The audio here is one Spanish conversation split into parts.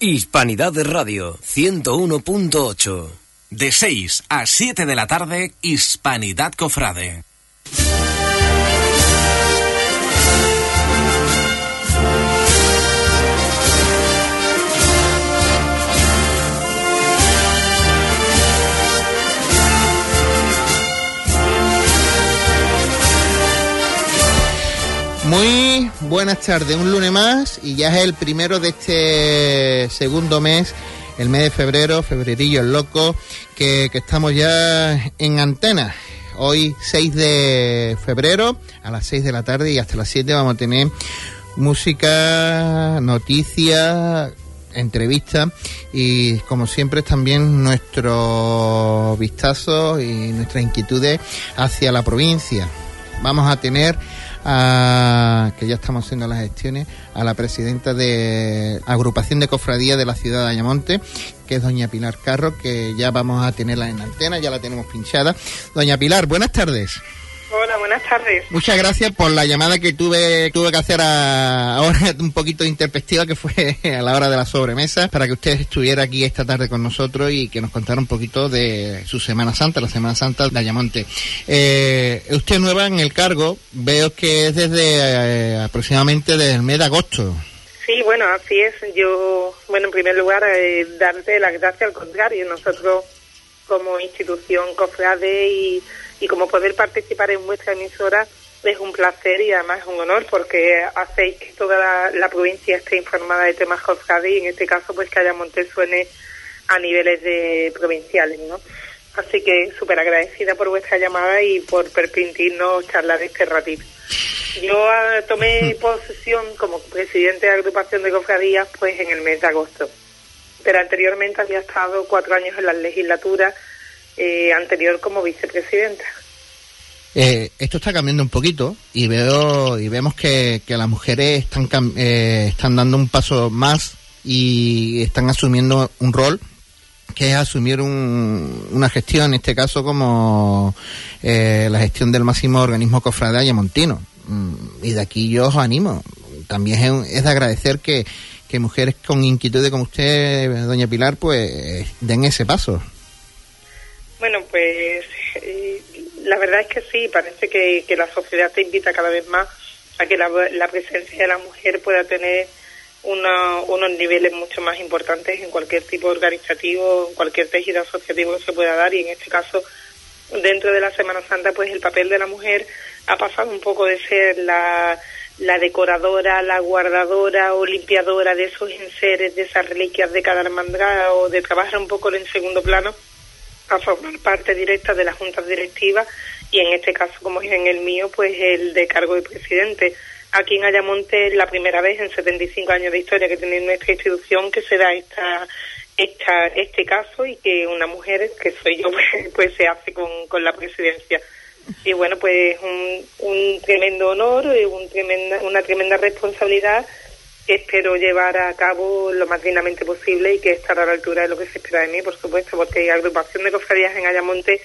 Hispanidad de Radio 101.8. De 6 a 7 de la tarde, Hispanidad Cofrade. Muy buenas tardes, un lunes más y ya es el primero de este segundo mes, el mes de febrero, febrerillo el loco, que, que estamos ya en antena. Hoy 6 de febrero a las 6 de la tarde y hasta las 7 vamos a tener música, noticias, entrevistas y como siempre también nuestro vistazo y nuestras inquietudes hacia la provincia. Vamos a tener a, que ya estamos haciendo las gestiones, a la presidenta de Agrupación de Cofradía de la ciudad de Ayamonte, que es doña Pilar Carro, que ya vamos a tenerla en antena, ya la tenemos pinchada. Doña Pilar, buenas tardes. Hola, buenas tardes. Muchas gracias por la llamada que tuve tuve que hacer a, ahora un poquito de interpectiva que fue a la hora de la sobremesa para que usted estuviera aquí esta tarde con nosotros y que nos contara un poquito de su Semana Santa, la Semana Santa de Ayamonte. Eh, usted nueva en el cargo, veo que es desde eh, aproximadamente desde el mes de agosto. Sí, bueno, así es. Yo, bueno, en primer lugar, eh, darte las gracias al contrario. Nosotros, como institución cofrade y y como poder participar en vuestra emisora es un placer y además un honor porque hacéis que toda la, provincia esté informada de temas cofrades y en este caso pues que haya Monte suene a niveles de provinciales, ¿no? Así que súper agradecida por vuestra llamada y por permitirnos charlar este ratito. Yo ah, tomé posesión como presidente de agrupación de cofradías pues en el mes de agosto, pero anteriormente había estado cuatro años en la legislatura eh, anterior como vicepresidenta. Eh, esto está cambiando un poquito y veo y vemos que, que las mujeres están eh, están dando un paso más y están asumiendo un rol que es asumir un, una gestión, en este caso como eh, la gestión del máximo organismo cofrade ayamontino. Mm, y de aquí yo os animo. También es, de agradecer que, que mujeres con inquietudes como usted, doña Pilar, pues den ese paso. Bueno, pues eh, la verdad es que sí, parece que, que, la sociedad te invita cada vez más a que la, la presencia de la mujer pueda tener una, unos niveles mucho más importantes en cualquier tipo organizativo, en cualquier tejido asociativo que se pueda dar. Y en este caso dentro de la Semana Santa pues el papel de la mujer ha pasado un poco de ser la, la decoradora, la guardadora o limpiadora de esos enseres, de esas reliquias de cada hermandad o de trabajar un poco en segundo plano a formar parte directa de las juntas directivas y en este caso, como es en el mío, pues el de cargo de presidente. Aquí en Ayamonte es la primera vez en 75 años de historia que tiene nuestra institución que se da esta, esta, este caso y que una mujer, que soy yo, pues, pues se hace con, con la presidencia. Y bueno, pues un, un tremendo honor, un tremenda, una tremenda responsabilidad espero llevar a cabo lo más dignamente posible y que estar a la altura de lo que se espera de mí, por supuesto, porque la agrupación de cofradías en Ayamonte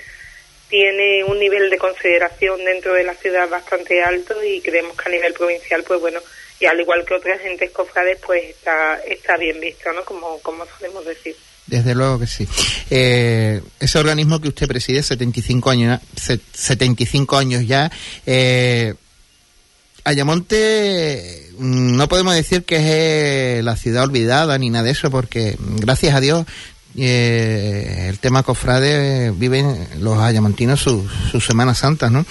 tiene un nivel de consideración dentro de la ciudad bastante alto y creemos que a nivel provincial, pues bueno, y al igual que otras gentes cofrades, pues está, está bien visto, ¿no? Como, como solemos decir. Desde luego que sí. Eh, ese organismo que usted preside, 75 años, 75 años ya, eh, Ayamonte no podemos decir que es eh, la ciudad olvidada ni nada de eso, porque mm, gracias a Dios eh, el tema cofrade viven los ayamontinos sus su Semanas Santas, ¿no?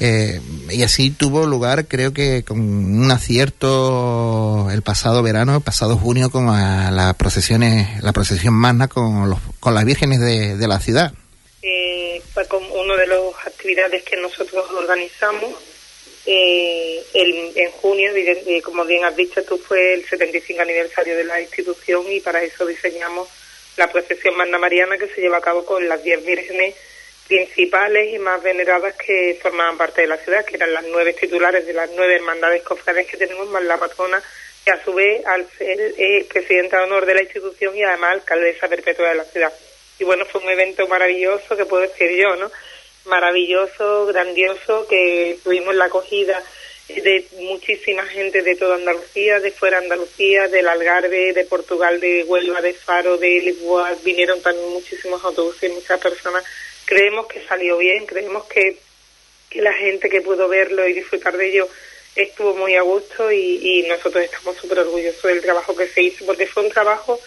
Eh, y así tuvo lugar, creo que con un acierto el pasado verano, el pasado junio, con las procesiones, la procesión magna con, los, con las vírgenes de, de la ciudad. Eh, fue como una de las actividades que nosotros organizamos eh, el, en junio, eh, como bien has dicho tú, fue el 75 aniversario de la institución y para eso diseñamos la procesión Magna Mariana que se lleva a cabo con las 10 vírgenes principales y más veneradas que formaban parte de la ciudad, que eran las nueve titulares de las nueve hermandades cofrades que tenemos, más la patrona, que a su vez, al ser eh, presidenta de honor de la institución y además alcaldesa perpetua de la ciudad. Y bueno, fue un evento maravilloso que puedo decir yo, ¿no? Maravilloso, grandioso, que tuvimos la acogida de muchísima gente de toda Andalucía, de fuera de Andalucía, del Algarve, de Portugal, de Huelva, de Faro, de Lisboa, vinieron también muchísimos autobuses, muchas personas. Creemos que salió bien, creemos que, que la gente que pudo verlo y disfrutar de ello estuvo muy a gusto y, y nosotros estamos súper orgullosos del trabajo que se hizo, porque fue un trabajo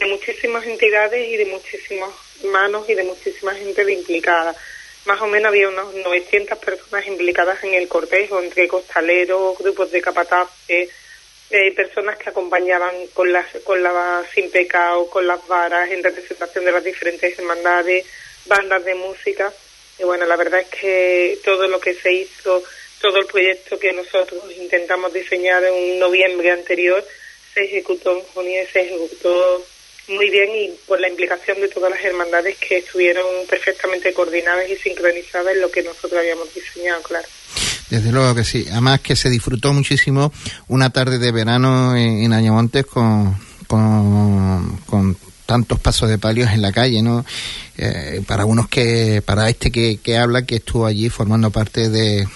de muchísimas entidades y de muchísimas manos y de muchísima gente implicada más o menos había unas 900 personas implicadas en el cortejo, entre costaleros, grupos de capataces, eh, personas que acompañaban con las con la sin pecado, con las varas, en representación de las diferentes hermandades, bandas de música. Y bueno, la verdad es que todo lo que se hizo, todo el proyecto que nosotros intentamos diseñar en noviembre anterior, se ejecutó en junio y se ejecutó muy bien y por la implicación de todas las hermandades que estuvieron perfectamente coordinadas y sincronizadas en lo que nosotros habíamos diseñado, claro. Desde luego que sí. Además que se disfrutó muchísimo una tarde de verano en, Ayamontes con, con, tantos pasos de palios en la calle, ¿no? Eh, para unos que, para este que, que habla, que estuvo allí formando parte de,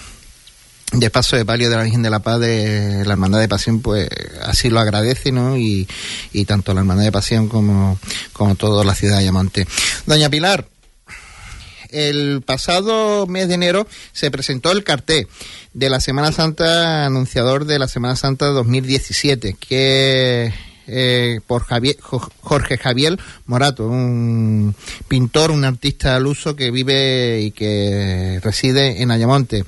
de paso de palio de la Virgen de la Paz de la Hermandad de Pasión, pues así lo agradece, ¿no? Y, y tanto la Hermandad de Pasión como, como toda la ciudad de Ayamonte. Doña Pilar, el pasado mes de enero se presentó el cartel de la Semana Santa, anunciador de la Semana Santa 2017, que eh, por Javier, Jorge Javier Morato, un pintor, un artista al uso que vive y que reside en Ayamonte.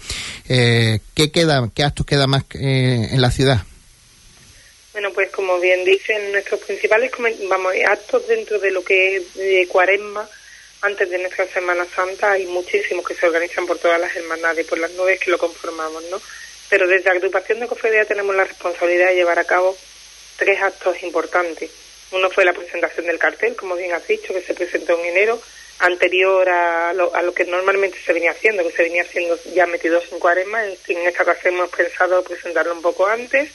Eh, ¿Qué queda, qué actos queda más eh, en la ciudad? Bueno, pues como bien dicen nuestros principales vamos, actos dentro de lo que es de Cuaresma, antes de nuestra Semana Santa, hay muchísimos que se organizan por todas las hermandades, por las nubes que lo conformamos, ¿no? Pero desde la agrupación de cofradía tenemos la responsabilidad de llevar a cabo tres actos importantes. Uno fue la presentación del cartel, como bien has dicho, que se presentó en enero, anterior a lo, a lo que normalmente se venía haciendo, que se venía haciendo ya metidos en cuaresma. En esta ocasión hemos pensado presentarlo un poco antes.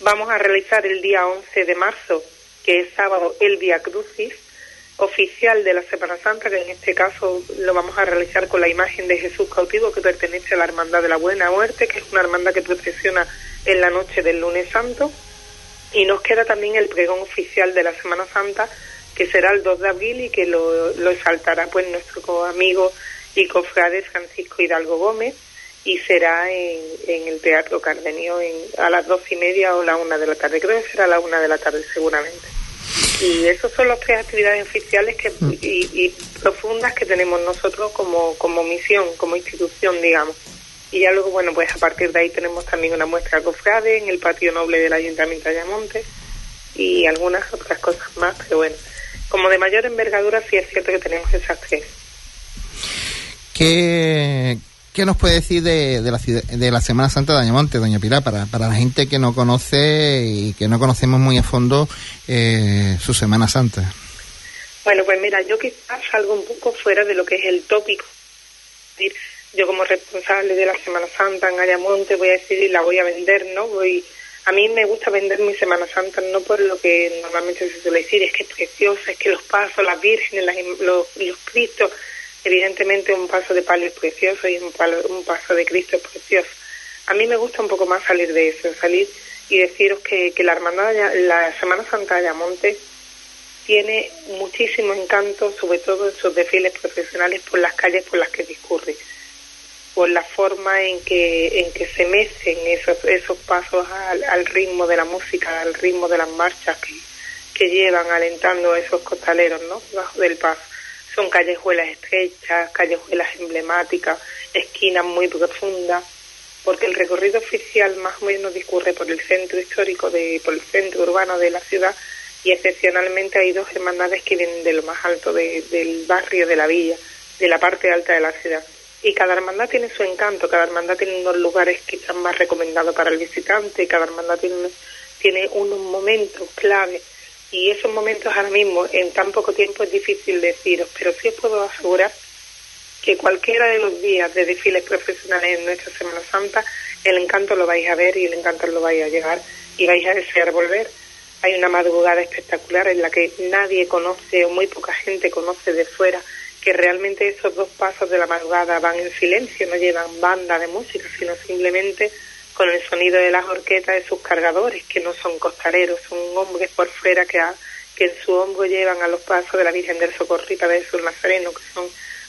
Vamos a realizar el día 11 de marzo, que es sábado, el Via Crucis oficial de la Semana Santa, que en este caso lo vamos a realizar con la imagen de Jesús cautivo, que pertenece a la Hermandad de la Buena Muerte, que es una hermandad que procesiona en la noche del lunes santo. Y nos queda también el pregón oficial de la Semana Santa, que será el 2 de abril y que lo, lo exaltará pues nuestro amigo y cofrade Francisco Hidalgo Gómez y será en, en el Teatro Cardenio en, a las dos y media o la una de la tarde. Creo que será la una de la tarde seguramente. Y esas son las tres actividades oficiales que, y, y profundas que tenemos nosotros como, como misión, como institución, digamos. Y ya luego, bueno, pues a partir de ahí tenemos también una muestra cofrade en el patio noble del Ayuntamiento de Ayamonte y algunas otras cosas más, pero bueno, como de mayor envergadura sí es cierto que tenemos esas tres. ¿Qué, qué nos puede decir de, de, la, de la Semana Santa de Ayamonte, doña Pilar, para, para la gente que no conoce y que no conocemos muy a fondo eh, su Semana Santa? Bueno, pues mira, yo quizás salgo un poco fuera de lo que es el tópico. Es decir, yo como responsable de la Semana Santa en Ayamonte voy a decidir la voy a vender, ¿no? Voy a mí me gusta vender mi Semana Santa no por lo que normalmente se suele decir, es que es preciosa, es que los pasos, las vírgenes, las, los, los cristos, evidentemente un paso de palio es precioso y un, un paso de Cristo es precioso. A mí me gusta un poco más salir de eso, salir y deciros que, que la hermandad, la Semana Santa de Ayamonte tiene muchísimo encanto, sobre todo en sus desfiles profesionales por las calles por las que discurre por la forma en que en que se mecen esos esos pasos al, ritmo de la música, al ritmo de las marchas que, que llevan alentando a esos costaleros, ¿no? Bajo del paso. Son callejuelas estrechas, callejuelas emblemáticas, esquinas muy profundas, porque el recorrido oficial más o menos discurre por el centro histórico, de, por el centro urbano de la ciudad, y excepcionalmente hay dos hermandades que vienen de lo más alto del barrio de la villa, de la parte alta de la ciudad y cada hermandad tiene su encanto, cada hermandad tiene unos lugares quizás más recomendados para el visitante, cada hermandad tiene, tiene unos momentos clave y esos momentos ahora mismo en tan poco tiempo es difícil deciros, pero sí os puedo asegurar que cualquiera de los días de desfiles profesionales en nuestra Semana Santa, el encanto lo vais a ver y el encanto lo vais a llegar y vais a desear volver. Hay una madrugada espectacular en la que nadie conoce o muy poca gente conoce de fuera que realmente esos dos pasos de la madrugada van en silencio, no llevan banda de música, sino simplemente con el sonido de las horquetas de sus cargadores, que no son costaleros, son hombres por fuera que, que en su hombro llevan a los pasos de la Virgen del Socorro y de sus Nazareno, que son,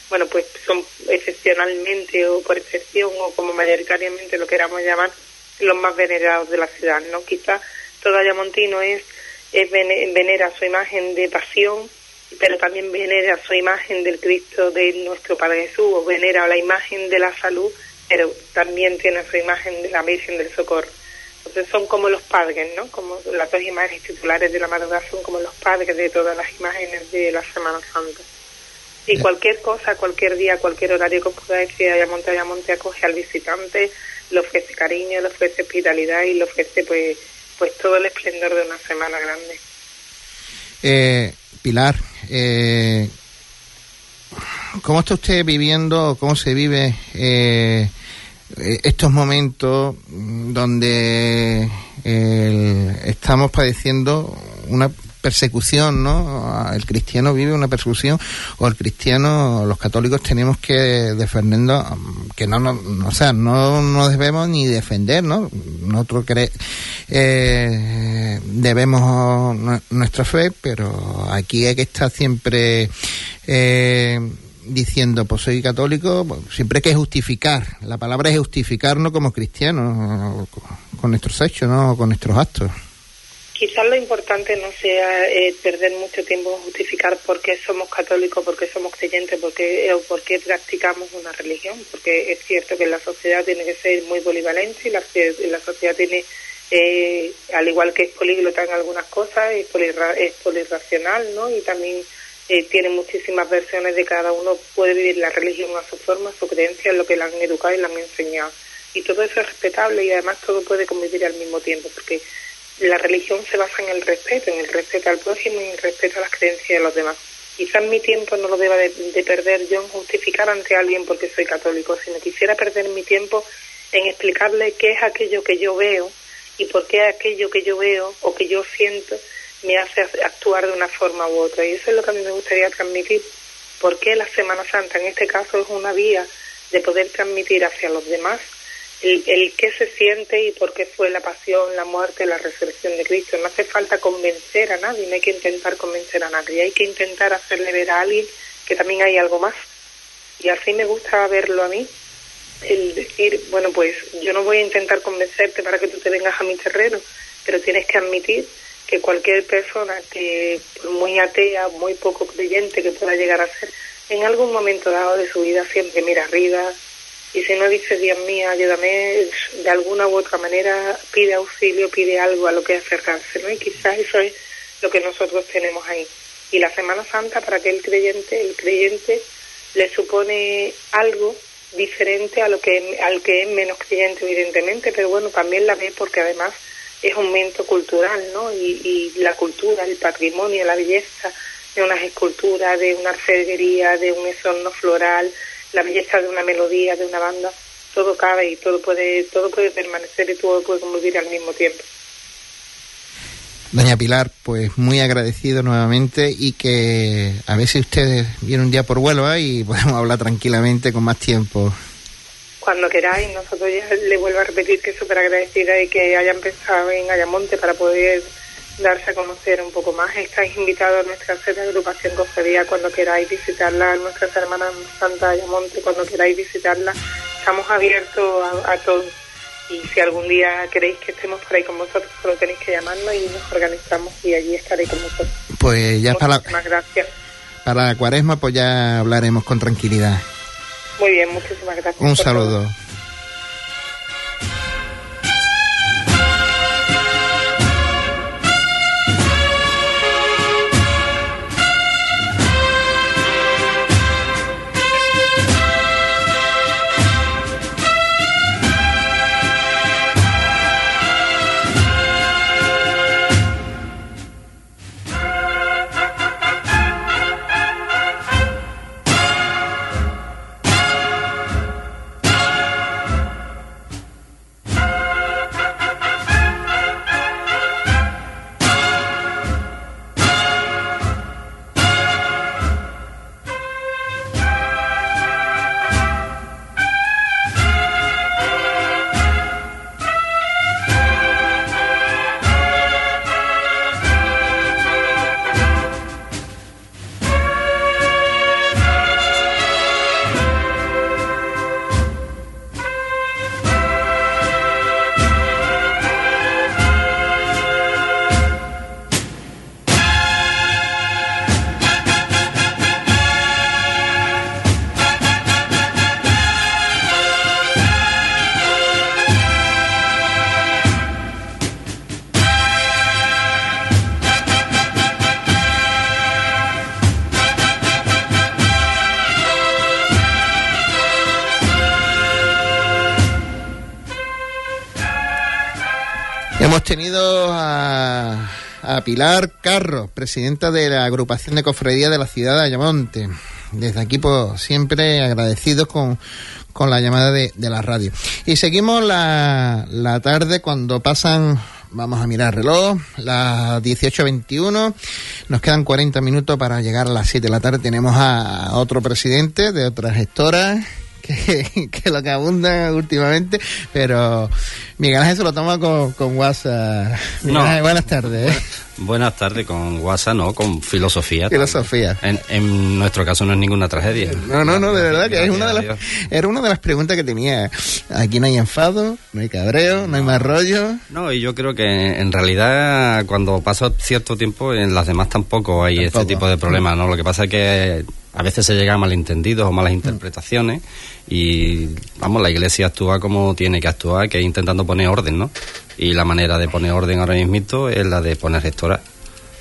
bueno, pues son excepcionalmente o por excepción o como mayoritariamente lo queramos llamar, los más venerados de la ciudad, ¿no? Quizás todo Ayamontino es, es venera su imagen de pasión, pero también venera su imagen del Cristo de nuestro Padre Jesús, o venera la imagen de la salud, pero también tiene su imagen de la Virgen del Socorro. Entonces son como los padres, ¿no? Como las dos imágenes titulares de la madrugada son como los padres de todas las imágenes de la Semana Santa. Y cualquier cosa, cualquier día, cualquier horario que pueda decir Ayamonte, Ayamonte acoge al visitante, le ofrece cariño, le ofrece hospitalidad y le ofrece pues, pues todo el esplendor de una semana grande. Eh, Pilar, eh, ¿cómo está usted viviendo, cómo se vive eh, estos momentos donde estamos padeciendo una persecución, ¿no? El cristiano vive una persecución o el cristiano, los católicos tenemos que defendernos, que no, no, o sea, no nos debemos ni defender, ¿no? Nosotros eh, debemos nuestra fe, pero aquí hay que estar siempre eh, diciendo, pues soy católico, pues, siempre hay que justificar. La palabra es justificarnos como cristianos, con nuestros hechos, ¿no? Con nuestros actos. Quizás lo importante no sea eh, perder mucho tiempo en justificar por qué somos católicos, por qué somos creyentes, por qué, o por qué practicamos una religión, porque es cierto que la sociedad tiene que ser muy polivalente y la, la sociedad tiene, eh, al igual que es políglota en algunas cosas, es, es polirracional, ¿no? Y también eh, tiene muchísimas versiones de cada uno, puede vivir la religión a su forma, a su creencia, lo que le han educado y le han enseñado. Y todo eso es respetable y además todo puede convivir al mismo tiempo, porque la religión se basa en el respeto, en el respeto al prójimo y en el respeto a las creencias de los demás. Quizás mi tiempo no lo deba de, perder yo en justificar ante alguien porque soy católico, sino quisiera perder mi tiempo en explicarle qué es aquello que yo veo y por qué aquello que yo veo o que yo siento me hace actuar de una forma u otra. Y eso es lo que a mí me gustaría transmitir. ¿Por qué la Semana Santa en este caso es una vía de poder transmitir hacia los demás el, el qué se siente y por qué fue la pasión, la muerte, la resurrección de Cristo. No hace falta convencer a nadie, no hay que intentar convencer a nadie, hay que intentar hacerle ver a alguien que también hay algo más. Y así me gusta verlo a mí, el decir, bueno, pues yo no voy a intentar convencerte para que tú te vengas a mi terreno, pero tienes que admitir que cualquier persona que, muy atea, muy poco creyente que pueda llegar a ser, en algún momento dado de su vida siempre mira arriba, y si no dice Dios mío, ayúdame, de alguna u otra manera pide auxilio, pide algo a lo que acercarse, ¿no? Y quizás eso es lo que nosotros tenemos ahí. Y la Semana Santa para aquel creyente, el creyente le supone algo diferente a lo que al que es menos creyente evidentemente, pero bueno, también la ve porque además es un momento cultural, ¿no? Y, y la cultura, el patrimonio, la belleza de unas esculturas, de una alferguería, de un esorno floral, la belleza de una melodía, de una banda, todo cabe y todo puede, todo puede permanecer y todo puede convivir al mismo tiempo. Doña Pilar, pues muy agradecido nuevamente y que a ver si ustedes vienen un día por Huelva y podemos hablar tranquilamente con más tiempo. Cuando queráis, nosotros ya le vuelvo a repetir que súper agradecida y que hayan pensado en Ayamonte para poder darse a conocer un poco más. Estáis invitados a nuestra sede de agrupación Cofradía cuando queráis visitarla, a nuestras hermanas Santa Ayamonte cuando queráis visitarla. Estamos abiertos a, todos y si algún día queréis que estemos por ahí con vosotros, solo tenéis que llamarnos y nos organizamos y allí estaré con vosotros. Pues ya para la, gracias. Para la cuaresma pues ya hablaremos con tranquilidad. Muy bien, muchísimas gracias. Un saludo. A, Pilar Carro, presidenta de la agrupación de cofradía de la ciudad de Ayamonte. Desde aquí, pues, siempre agradecidos con, con la llamada de, de la radio. Y seguimos la, la tarde cuando pasan Vamos a mirar el reloj, las 18.21. Nos quedan 40 minutos para llegar a las 7 de la tarde. Tenemos a otro presidente de otra gestora que, que lo que abunda últimamente, pero Miguel Ángel se lo toma con, con WhatsApp. Miguel No. Ángel, buenas tardes. Buenas tardes, con WhatsApp, no, con filosofía. Filosofía. En, en nuestro caso no es ninguna tragedia. No, no, no, de verdad que es una de las, era una de las preguntas que tenía. Aquí no hay enfado, no hay cabreo, no hay más rollo. No, y yo creo que en realidad cuando pasa cierto tiempo en las demás tampoco hay Tampoco. este tipo de problemas, ¿no? Lo que pasa es que a veces se llega a malentendidos o malas interpretaciones y, vamos, la iglesia actúa como tiene que actuar, que es intentando poner orden, ¿no? Y la manera de poner orden ahora mismo es la de poner gestora.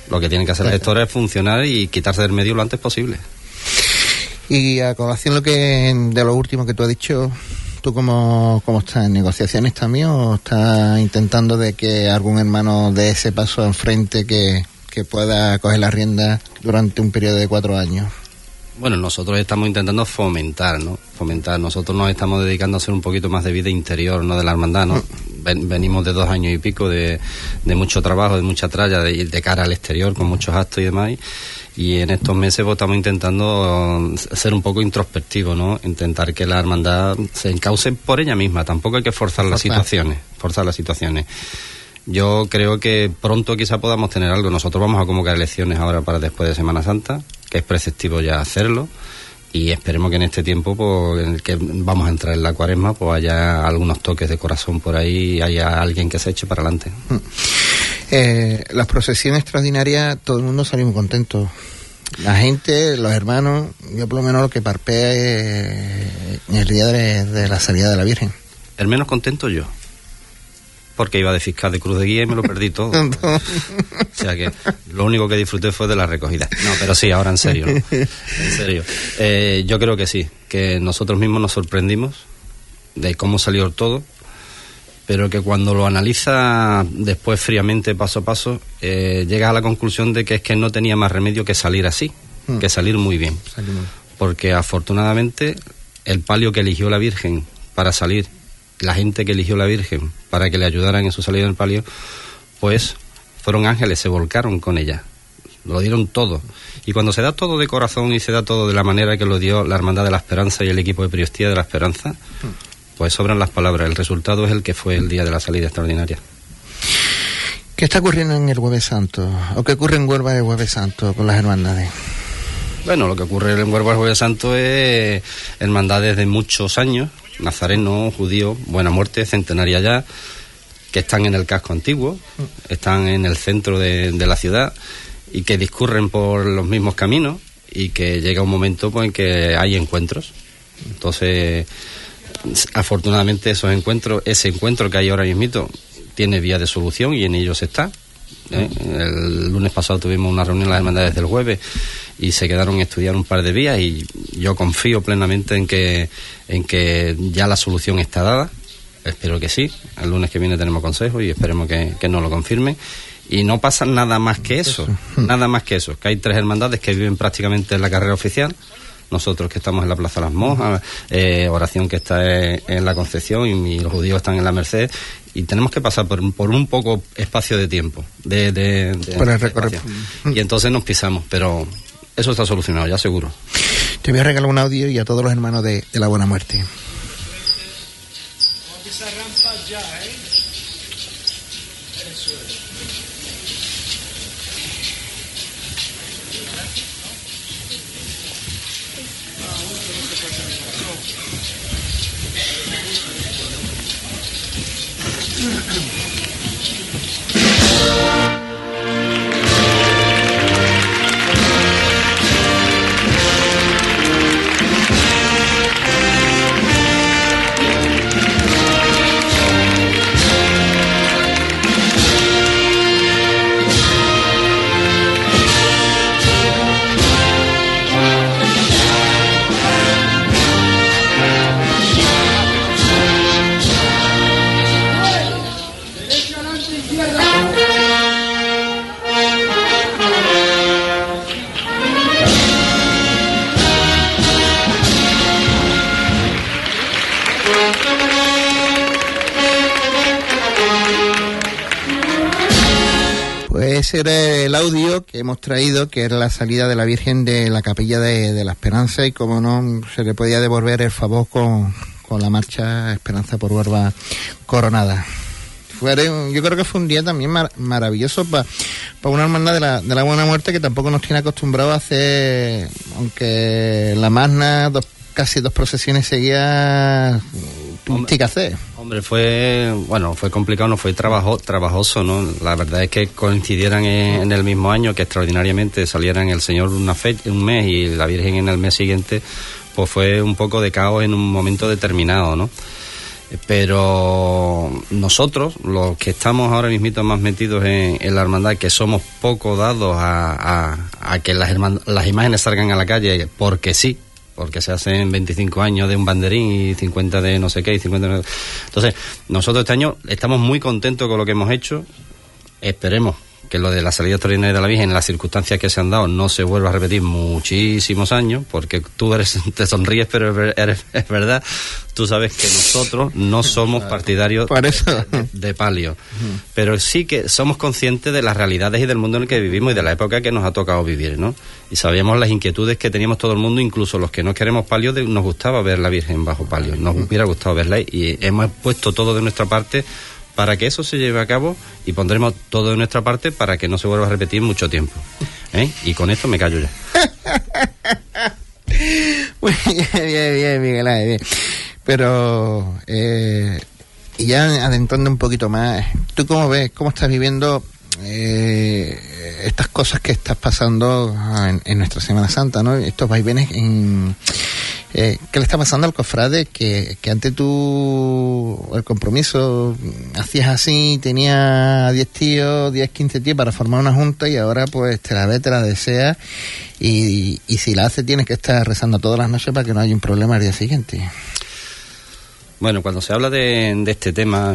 Lo que tienen que hacer las gestoras es funcionar y quitarse del medio lo antes posible. Y a colación lo que de lo último que tú has dicho, ¿tú cómo, cómo estás? ¿En negociaciones también o estás intentando de que algún hermano dé ese paso enfrente que, que pueda coger la rienda durante un periodo de cuatro años? Bueno, nosotros estamos intentando fomentar, ¿no? Fomentar. Nosotros nos estamos dedicando a hacer un poquito más de vida interior, ¿no? De la hermandad, ¿no? Ven- venimos de dos años y pico de, de mucho trabajo, de mucha tralla, de, ir de cara al exterior, con muchos actos y demás. Y, en estos meses pues, estamos intentando ser un poco introspectivos, ¿no? Intentar que la hermandad se encauce por ella misma. Tampoco hay que forzar las Forzar. situaciones. Forzar las situaciones. Yo creo que pronto quizá podamos tener algo. Nosotros vamos a convocar elecciones ahora para después de Semana Santa, que es preceptivo ya hacerlo. Y esperemos que en este tiempo, pues, en el que vamos a entrar en la cuaresma, pues haya algunos toques de corazón por ahí y haya alguien que se eche para adelante. Eh, las procesiones extraordinarias, todo el mundo salimos contentos. La gente, los hermanos, yo por lo menos lo que parpea es en el día de, de la salida de la Virgen. El menos contento yo. Porque iba de fiscal de cruz de guía y me lo perdí todo. O sea que lo único que disfruté fue de la recogida. No, pero sí, ahora en serio. ¿no? En serio. Eh, yo creo que sí, que nosotros mismos nos sorprendimos de cómo salió todo, pero que cuando lo analiza después fríamente, paso a paso, eh, llega a la conclusión de que es que no tenía más remedio que salir así, Mm. que salir muy bien Salimos. porque afortunadamente el palio que eligió la Virgen para salir, la gente que eligió la Virgen para que le ayudaran en su salida del palio, pues fueron ángeles, se volcaron con ella, lo dieron todo. Y cuando se da todo de corazón y se da todo de la manera que lo dio la Hermandad de la Esperanza y el equipo de Priostía de la Esperanza, pues sobran las palabras. El resultado es el que fue el día de la salida extraordinaria. ¿Qué está ocurriendo en el Jueves Santo? ¿O qué ocurre en Huelva el Jueves Santo con las hermandades? Bueno, lo que ocurre en Huelva el Jueves Santo es hermandades de muchos años, nazareno, judío, buena muerte, centenaria ya, que están en el casco antiguo, están en el centro de, la ciudad y que discurren por los mismos caminos y que llega un momento pues, en que hay encuentros. Entonces, afortunadamente esos encuentros, ese encuentro que hay ahora mismo tiene vía de solución y en ellos está. ¿Eh? El lunes pasado tuvimos una reunión en las hermandades del jueves y se quedaron a estudiar un par de días y yo confío plenamente en que, en que ya la solución está dada. Espero que sí. El lunes que viene tenemos consejo y esperemos que, que nos lo confirmen. Y no pasa nada más que eso, nada más que eso. Que hay tres hermandades que viven prácticamente en la carrera oficial. Nosotros que estamos en la Plaza Las Monjas, eh, oración que está en, en la Concepción y, los judíos están en la Merced. Y tenemos que pasar por, por un poco espacio de tiempo. De, de- de- Por el de recorrido. espacio. Y entonces nos pisamos, pero eso está solucionado, ya seguro. Te voy a regalar un audio y a todos los hermanos de, de la Buena Muerte. ese El audio que hemos traído, que era la salida de la Virgen de la Capilla de, la Esperanza y como no se le podía devolver el favor con, con la marcha Esperanza por Huerva Coronada. Fue, yo creo que fue un día también maravilloso para una hermandad de la, de la Buena Muerte que tampoco nos tiene acostumbrado a hacer, aunque la Magna, dos, casi dos procesiones seguía que hacer. Hombre, fue, bueno, fue complicado, no fue trabajo, trabajoso, ¿no? La verdad es que coincidieran en, el mismo año, que extraordinariamente salieran el Señor una fecha, un mes y la Virgen en el mes siguiente, pues fue un poco de caos en un momento determinado, ¿no? Pero nosotros, los que estamos ahora mismo más metidos en, la hermandad, que somos poco dados a, a que las, las imágenes salgan a la calle porque sí, porque se hacen 25 años de un banderín y 50 de no sé qué y 50 de... Entonces, nosotros este año estamos muy contentos con lo que hemos hecho. Esperemos que lo de la salida extraordinaria de la Virgen, en las circunstancias que se han dado, no se vuelva a repetir muchísimos años, porque tú eres, te sonríes, pero es verdad. Tú sabes que nosotros no somos partidarios de, palio, pero sí que somos conscientes de las realidades y del mundo en el que vivimos y de la época que nos ha tocado vivir, ¿no? Y sabíamos las inquietudes que teníamos todo el mundo, incluso los que no queremos palio, nos gustaba ver la Virgen bajo palio, nos hubiera gustado verla y hemos puesto todo de nuestra parte para que eso se lleve a cabo y pondremos todo de nuestra parte para que no se vuelva a repetir mucho tiempo. ¿eh? Y con esto me callo ya. bien, bien, bien, Miguel, bien. Pero, eh, y ya adentrando un poquito más, ¿tú cómo ves, cómo estás viviendo eh, estas cosas que estás pasando en, en, nuestra Semana Santa, ¿no? Estos vaivenes en eh, ¿Qué le está pasando al cofrade que, que antes tú el compromiso hacías así, tenía 10 tíos, 10, 15 tíos para formar una junta y ahora pues te la ve, te la desea y, si la hace tienes que estar rezando todas las noches para que no haya un problema al día siguiente? Bueno, cuando se habla de este tema,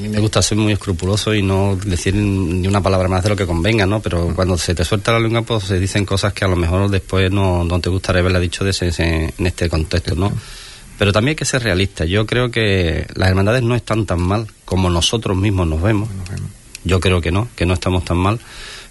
mí me gusta ser muy escrupuloso y no decir ni una palabra más de lo que convenga, ¿no? Pero cuando se te suelta la lengua, pues se dicen cosas que a lo mejor después no, no te gustaría haberla dicho de ese, en este contexto, ¿no? Pero también hay que ser realista. Yo creo que las hermandades no están tan mal como nosotros mismos nos vemos. Yo creo que no, que no estamos tan mal.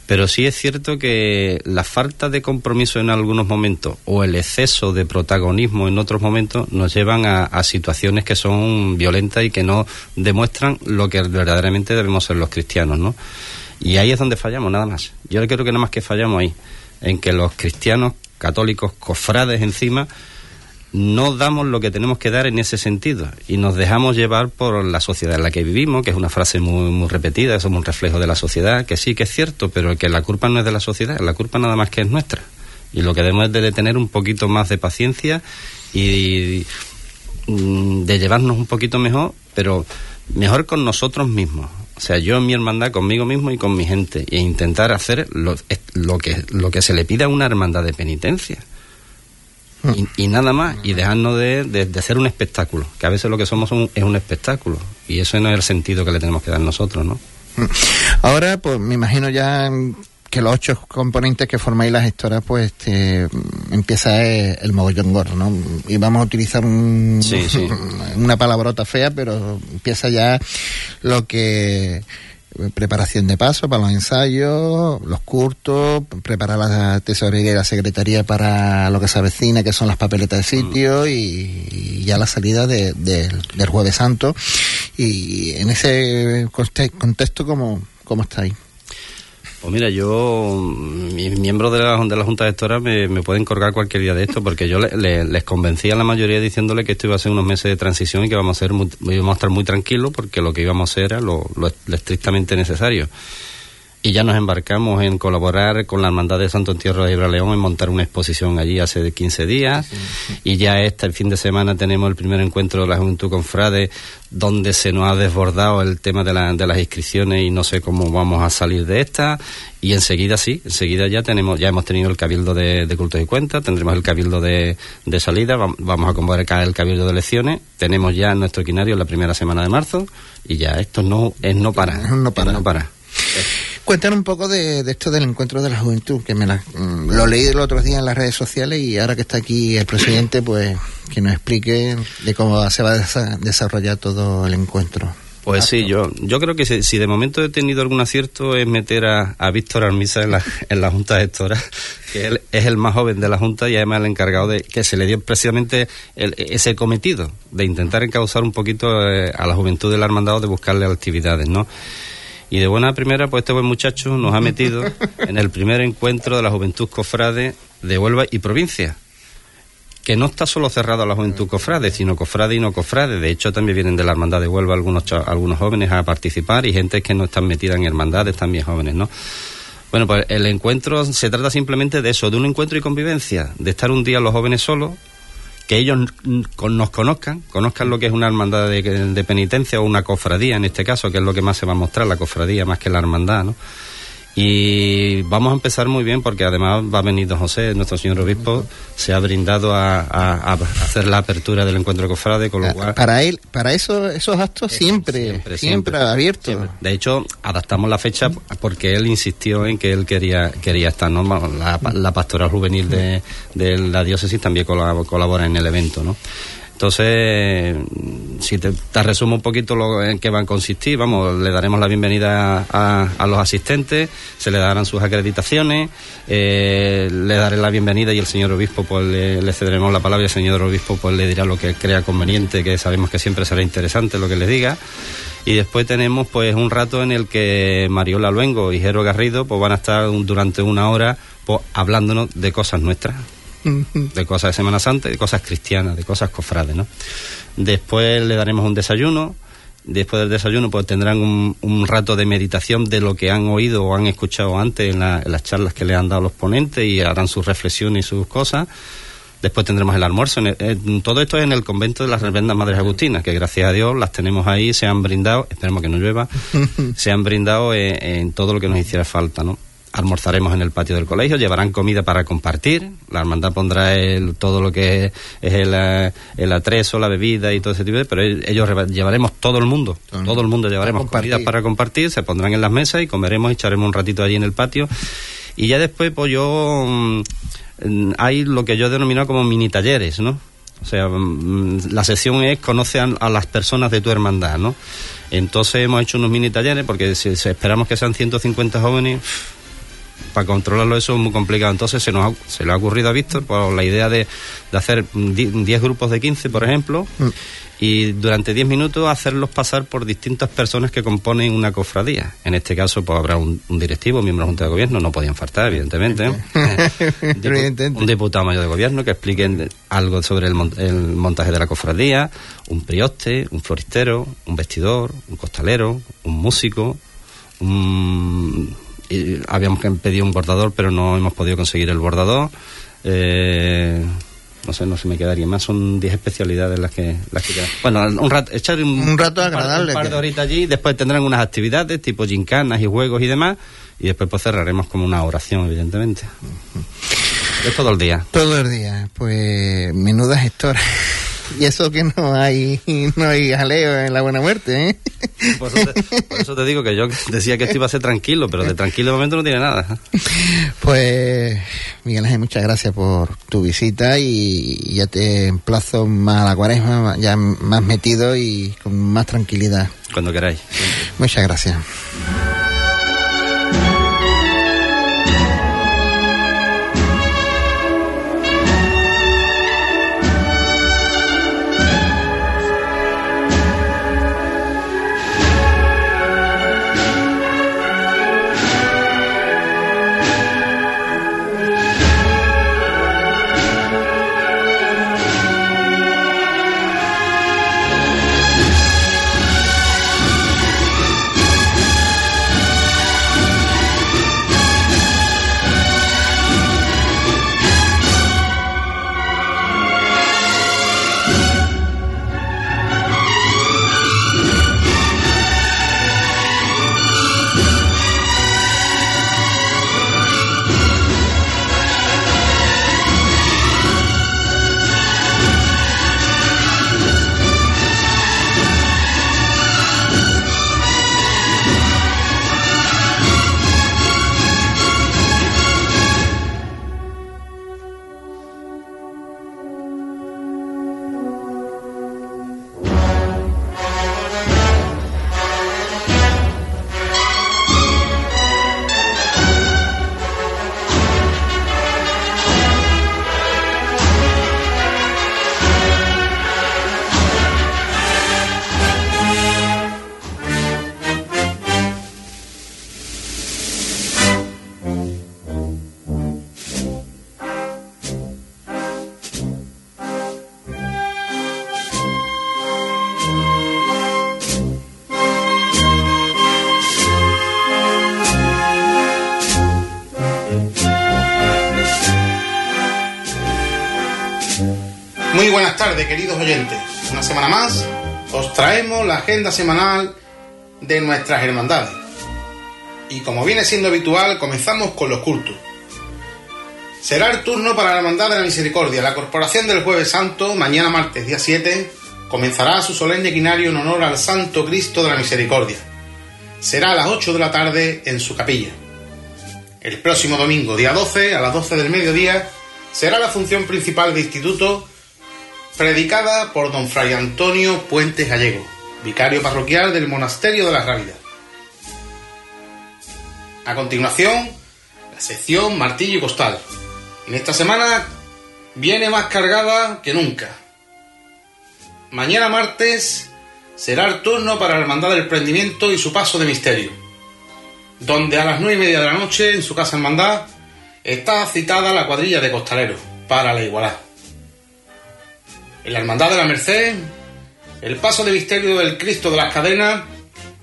Pero sí es cierto que la falta de compromiso en algunos momentos o el exceso de protagonismo en otros momentos nos llevan a, situaciones que son violentas y que no demuestran lo que verdaderamente debemos ser los cristianos, ¿no? Y ahí es donde fallamos, nada más. Yo creo que nada más que fallamos ahí, en que los cristianos católicos, cofrades encima, no damos lo que tenemos que dar en ese sentido y nos dejamos llevar por la sociedad en la que vivimos, que es una frase muy, muy repetida, somos un reflejo de la sociedad, que sí que es cierto, pero que la culpa no es de la sociedad, la culpa nada más que es nuestra. Y lo que debemos es de tener un poquito más de paciencia y mm, de llevarnos un poquito mejor, pero mejor con nosotros mismos. O sea, yo en mi hermandad conmigo mismo y con mi gente e intentar hacer lo, que, lo que se le pide a una hermandad de penitencia y, nada más, y dejarnos de, de, ser un espectáculo, que a veces lo que somos es un espectáculo, y eso no es el sentido que le tenemos que dar nosotros, ¿no? Ahora, pues me imagino ya que los ocho componentes que formáis las gestoras, pues este, empieza el mogollón gordo, ¿no? Y vamos a utilizar un, una palabrota fea, pero empieza ya lo que preparación de paso para los ensayos, los curtos, preparar la tesorería y la secretaría para lo que se avecina, que son las papeletas de sitio, y, ya la salida de, del Jueves Santo. Y en ese contexto, ¿cómo, cómo estáis? Pues mira, yo, mis miembros de la, de la Junta Gestora me, me pueden colgar cualquier día de esto, porque yo les convencí a la mayoría diciéndole que esto iba a ser unos meses de transición y que vamos a, ser íbamos a estar muy tranquilos, porque lo que íbamos a hacer era lo estrictamente necesario y ya nos embarcamos en colaborar con la Hermandad de Santo Entierro de León en montar una exposición allí hace 15 días y ya este el fin de semana tenemos el primer encuentro de la Juventud con Frade donde se nos ha desbordado el tema de, la, de las inscripciones y no sé cómo vamos a salir de esta y enseguida sí, enseguida ya tenemos ya hemos tenido el cabildo de, de cultos y cuentas, tendremos el cabildo de, de salida, vamos a convocar el cabildo de elecciones, tenemos ya nuestro equinario la primera semana de marzo y ya esto no es no para, no para. no para. Cuéntanos un poco de, esto del encuentro de la juventud, que me mm, lo leí el otro día en las redes sociales y ahora que está aquí el presidente, pues que nos explique de cómo se va a desarrollar todo el encuentro. Pues sí, yo, yo creo que si, si de momento he tenido algún acierto es meter a, a Víctor Armisa en la, en la Junta Gestora, que él es el más joven de la Junta y además el encargado de que se le dio precisamente el- ese cometido de intentar encauzar un poquito eh, a la juventud del hermandad de buscarle actividades, ¿no? Y de buena primera, pues este buen muchacho nos ha metido en el primer encuentro de la Juventud Cofrade de Huelva y provincia que no está solo cerrado a la juventud cofrade, sino cofrade y no cofrade. De hecho, también vienen de la hermandad de Huelva algunos, algunos jóvenes a participar y gente que no están metida en hermandades, también jóvenes, ¿no? Bueno, pues el encuentro se trata simplemente de eso, de un encuentro y convivencia, de estar un día los jóvenes solos, que ellos nos conozcan, conozcan lo que es una hermandad de penitencia o una cofradía en este caso, que es lo que más se va a mostrar, la cofradía más que la hermandad, ¿no? Y vamos a empezar muy bien porque además va a venir don José, nuestro señor obispo, se ha brindado a, a- a hacer la apertura del encuentro cofrade, con lo cual... Ah, Para él, para eso, esos actos siempre, siempre, abiertos. siempre. De hecho, adaptamos la fecha porque él insistió en que él quería quería estar, ¿no? La, la pastoral juvenil de, de la diócesis también colab- colabora en el evento, ¿no? Entonces, si te, resumo un poquito lo en qué van a consistir, vamos, le daremos la bienvenida a, a los asistentes, se le darán sus acreditaciones, eh, le daré la bienvenida y el señor obispo pues le, cederemos la palabra y el señor obispo pues le dirá lo que crea conveniente, que sabemos que siempre será interesante lo que le diga. Y después tenemos pues un rato en el que Mariola Luengo y Jero Garrido pues van a estar un- durante una hora pues hablándonos de cosas nuestras de cosas de Semana Santa, de cosas cristianas, de cosas cofrades, ¿no? Después le daremos un desayuno, después del desayuno pues tendrán un, un rato de meditación de lo que han oído o han escuchado antes en, la- en las charlas que le han dado los ponentes y harán sus reflexiones y sus cosas. Después tendremos el almuerzo. En el- en- todo esto es en el convento de las Revendas Madres Agustinas, que gracias a Dios las tenemos ahí, se han brindado, esperemos que no llueva, se han brindado en, en todo lo que nos hiciera falta, ¿no? Almorzaremos en el patio del colegio, llevarán comida para compartir, la hermandad pondrá el- todo lo que es, es el, eh, el atrezo, la bebida y todo ese tipo de, pero el- ellos llevaremos todo el mundo, Todo el todo el mundo llevaremos comida para compartir, se pondrán en las mesas y comeremos y echaremos un ratito allí en el patio. Y ya después, pues yo, mm, mm, hay lo que yo he denominado como mini talleres, ¿no? O sea, mm, la sesión es conoce a, a las personas de tu hermandad, ¿no? Entonces hemos hecho unos mini talleres porque si, si esperamos que sean 150 jóvenes, para controlarlo eso es muy complicado. Entonces se nos ha, se le ha ocurrido a Víctor por la idea de, de hacer mm, di- 10 grupos de 15, por ejemplo, y durante 10 minutos hacerlos pasar por distintas personas que componen una cofradía. En este caso, pues habrá un, un directivo, miembro de la Junta de Gobierno, no podían faltar. Eh, dipu- Evidentemente. un diputado mayor de gobierno que expliquen algo sobre el, mon- el montaje de la cofradía, un prioste, un floristero, un vestidor, un costalero, un músico, un... y habíamos pedir un bordador, pero no hemos podido conseguir el bordador. Eh, no sé, no se me quedaría más. Son 10 especialidades las que, las que quedan. Bueno, un rato, echar un, Un rato agradable Un par, de horitas allí. Después tendrán unas actividades tipo gincanas y juegos y demás. Y después pues cerraremos como una oración, evidentemente. Es todo el día. Todo el día, pues menuda gestora. Y eso que no hay, no hay jaleo en la buena muerte, ¿eh? Por eso, te, por eso te digo que yo decía que esto iba a ser tranquilo, pero de tranquilo de momento no tiene nada. Pues, Miguel Ángel, muchas gracias por tu visita y ya te emplazo más a la cuaresma, ya más metido y con más tranquilidad. Cuando queráis. Muchas gracias. Una semana más os traemos la agenda semanal de nuestras hermandades. Y como viene siendo habitual, comenzamos con los cultos. Será el turno para la Hermandad de la Misericordia. La Corporación del Jueves Santo, mañana martes, día 7, comenzará su solemne quinario en honor al Santo Cristo de la Misericordia. Será a las 8 de la tarde en su capilla. El próximo domingo, día 12, a las 12 del mediodía, será la función principal de instituto predicada por don Fray Antonio Puentes Gallego, vicario parroquial del Monasterio de la Rábida. A continuación, la sección Martillo y Costal. En esta semana viene más cargada que nunca. Mañana martes será el turno para la Hermandad del Prendimiento y su paso de misterio, donde a las nueve y media de la noche en su casa hermandad está citada la cuadrilla de costaleros para la igualdad en la Hermandad de la Merced, el paso de misterio del Cristo de las Cadenas,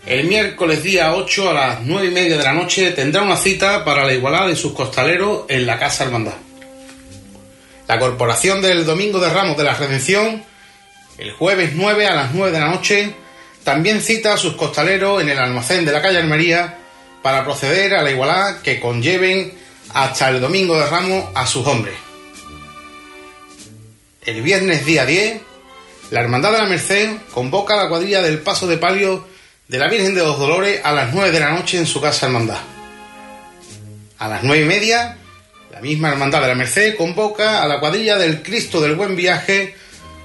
el miércoles día 8 a las 9 y media de la noche tendrá una cita para la igualdad de sus costaleros en la Casa Hermandad. La Corporación del Domingo de Ramos de la Redención, el jueves 9 a las 9 de la noche, también cita a sus costaleros en el almacén de la calle Almería para proceder a la igualdad que conlleven hasta el Domingo de Ramos a sus hombres. El viernes día 10, la Hermandad de la Merced convoca a la cuadrilla del Paso de Palio de la Virgen de los Dolores a las 9 de la noche en su casa hermandad. A las 9 y media, la misma Hermandad de la Merced convoca a la cuadrilla del Cristo del Buen Viaje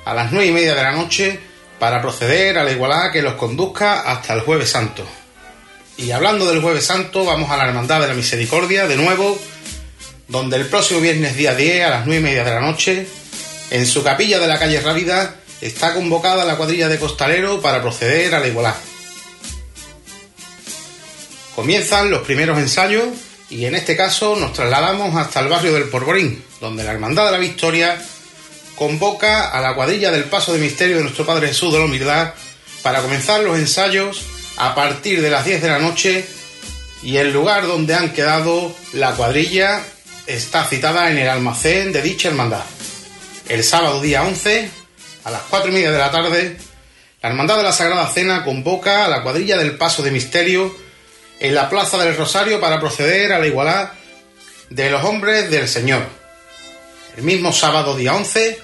a las 9 y media de la noche para proceder a la igualdad que los conduzca hasta el Jueves Santo. Y hablando del Jueves Santo, vamos a la Hermandad de la Misericordia de nuevo, donde el próximo viernes día 10 a las 9 y media de la noche en su capilla de la calle Rábida está convocada la cuadrilla de costalero para proceder a la igualdad. Comienzan los primeros ensayos y en este caso nos trasladamos hasta el barrio del Porborín, donde la Hermandad de la Victoria convoca a la cuadrilla del Paso de Misterio de nuestro Padre Jesús de la Humildad para comenzar los ensayos a partir de las 10 de la noche y el lugar donde han quedado la cuadrilla está citada en el almacén de dicha hermandad. El sábado día 11, a las 4 y media de la tarde, la Hermandad de la Sagrada Cena convoca a la cuadrilla del Paso de Misterio en la Plaza del Rosario para proceder a la igualdad de los hombres del Señor. El mismo sábado día 11,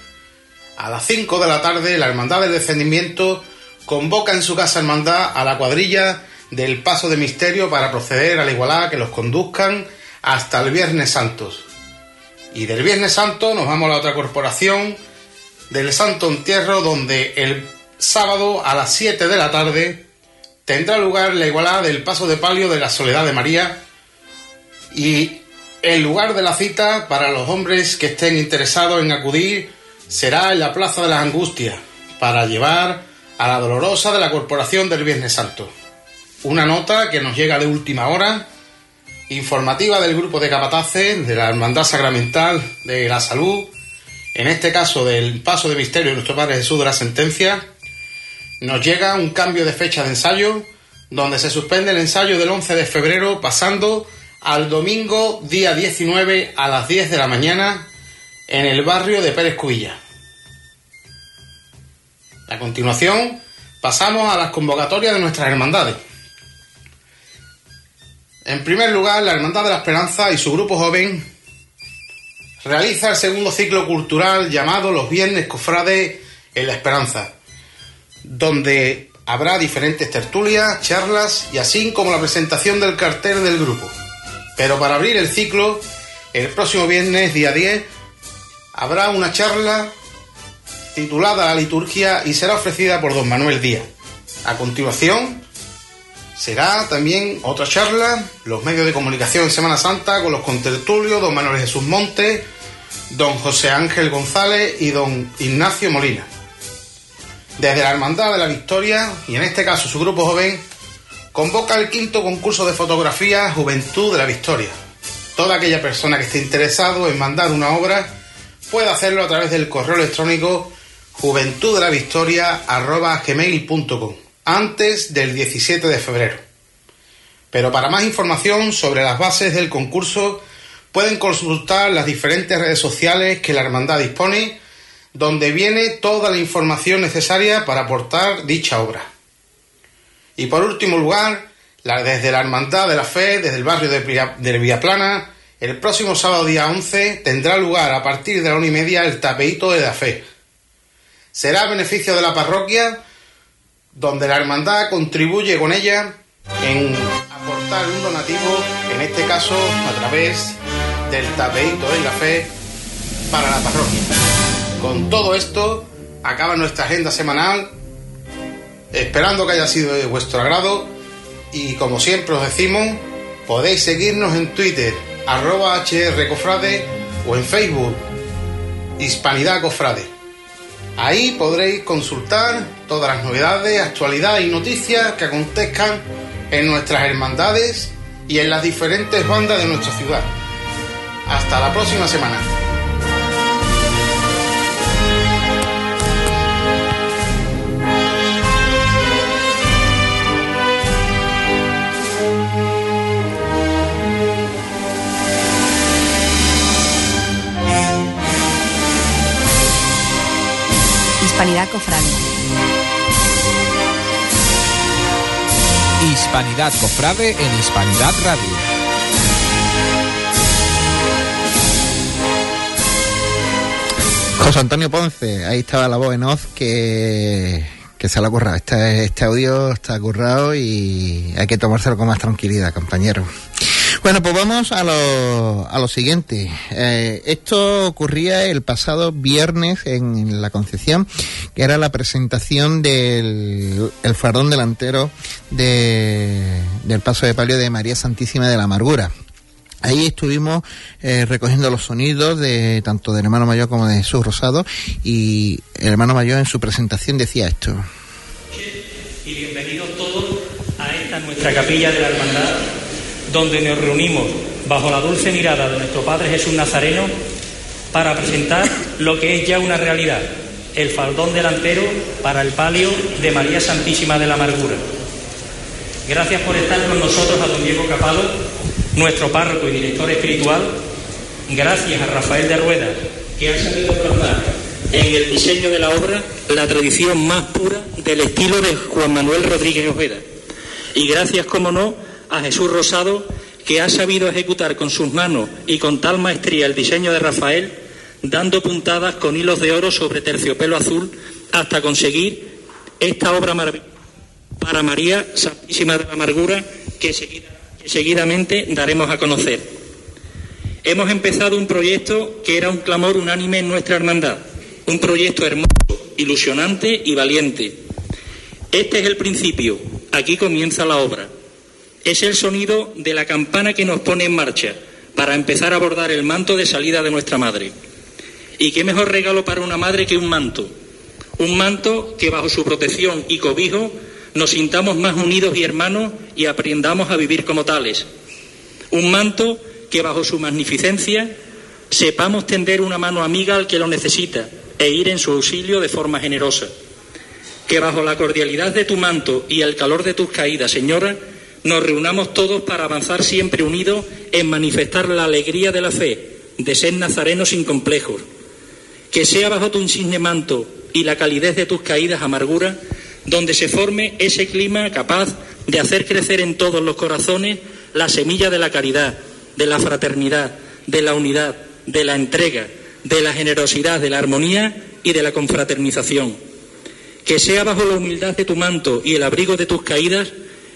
a las 5 de la tarde, la Hermandad del Descendimiento convoca en su casa hermandad a la cuadrilla del Paso de Misterio para proceder a la igualdad que los conduzcan hasta el Viernes Santos. Y del Viernes Santo nos vamos a la otra corporación del Santo Entierro, donde el sábado a las 7 de la tarde tendrá lugar la igualdad del paso de palio de la Soledad de María y el lugar de la cita para los hombres que estén interesados en acudir será en la Plaza de las Angustias para llevar a la dolorosa de la Corporación del Viernes Santo. Una nota que nos llega de última hora informativa del grupo de capataces de la Hermandad Sacramental de la Salud, en este caso del paso de misterio de nuestro Padre Jesús de la sentencia, nos llega un cambio de fecha de ensayo, donde se suspende el ensayo del 11 de febrero pasando al domingo día 19 a las 10 de la mañana en el barrio de Pérez Cubilla. A continuación, pasamos a las convocatorias de nuestras hermandades. En primer lugar, la Hermandad de la Esperanza y su grupo joven realiza el segundo ciclo cultural llamado Los Viernes Cofrades en la Esperanza, donde habrá diferentes tertulias, charlas y así como la presentación del cartel del grupo. Pero para abrir el ciclo, el próximo viernes, día 10, habrá una charla titulada La liturgia y será ofrecida por don Manuel Díaz. A continuación, Será también otra charla, los medios de comunicación en Semana Santa con los contertulios, don Manuel Jesús Monte, don José Ángel González y don Ignacio Molina. Desde la Hermandad de la Victoria, y en este caso su grupo joven, convoca el quinto concurso de fotografía Juventud de la Victoria. Toda aquella persona que esté interesado en mandar una obra puede hacerlo a través del correo electrónico juventuddelaVictoria.gmail.com antes del 17 de febrero. Pero para más información sobre las bases del concurso pueden consultar las diferentes redes sociales que la hermandad dispone, donde viene toda la información necesaria para aportar dicha obra. Y por último lugar, desde la Hermandad de la Fe, desde el barrio de, Villaplana, el próximo sábado día 11 tendrá lugar a partir de la una y media el tapeíto de la fe. Será a beneficio de la parroquia, donde la hermandad contribuye con ella en aportar un donativo, en este caso a través del tapeíto de la fe para la parroquia. Con todo esto acaba nuestra agenda semanal, esperando que haya sido de vuestro agrado y como siempre os decimos, podéis seguirnos en Twitter arroba hrcofrade o en Facebook Hispanidad Cofrade. Ahí podréis consultar todas las novedades, actualidad y noticias que acontezcan en nuestras hermandades y en las diferentes bandas de nuestra ciudad. Hasta la próxima semana. Hispanidad Cofrade. Hispanidad Cofrade en Hispanidad Radio. José Antonio Ponce, ahí estaba la voz en off que, que se la ha currado. Este, este audio está currado y hay que tomárselo con más tranquilidad, compañero. Bueno, pues vamos a lo, a lo siguiente. Eh, esto ocurría el pasado viernes en, la Concepción, que era la presentación del el fardón delantero de, del paso de palio de María Santísima de la Amargura. Ahí estuvimos eh, recogiendo los sonidos de tanto del hermano mayor como de Jesús Rosado y el hermano mayor en su presentación decía esto. Y bienvenidos todos a esta nuestra capilla de la hermandad donde nos reunimos bajo la dulce mirada de nuestro Padre Jesús Nazareno para presentar lo que es ya una realidad, el faldón delantero para el palio de María Santísima de la Amargura. Gracias por estar con nosotros a don Diego Capalo, nuestro párroco y director espiritual. Gracias a Rafael de Rueda, que ha sabido plasmar en el diseño de la obra la tradición más pura del estilo de Juan Manuel Rodríguez Ojeda. Y gracias, como no, a Jesús Rosado, que ha sabido ejecutar con sus manos y con tal maestría el diseño de Rafael, dando puntadas con hilos de oro sobre terciopelo azul hasta conseguir esta obra para María Santísima de la Amargura que, que seguidamente daremos a conocer. Hemos empezado un proyecto que era un clamor unánime en nuestra hermandad, un proyecto hermoso, ilusionante y valiente. Este es el principio, aquí comienza la obra es el sonido de la campana que nos pone en marcha para empezar a abordar el manto de salida de nuestra madre. Y qué mejor regalo para una madre que un manto. Un manto que bajo su protección y cobijo nos sintamos más unidos y hermanos y aprendamos a vivir como tales. Un manto que bajo su magnificencia sepamos tender una mano amiga al que lo necesita e ir en su auxilio de forma generosa. Que bajo la cordialidad de tu manto y el calor de tus caídas, Señora, nos reunamos todos para avanzar siempre unidos en manifestar la alegría de la fe, de ser nazarenos sin complejos. Que sea bajo tu insigne manto y la calidez de tus caídas amargura, donde se forme ese clima capaz de hacer crecer en todos los corazones la semilla de la caridad, de la fraternidad, de la unidad, de la entrega, de la generosidad, de la armonía y de la confraternización. Que sea bajo la humildad de tu manto y el abrigo de tus caídas,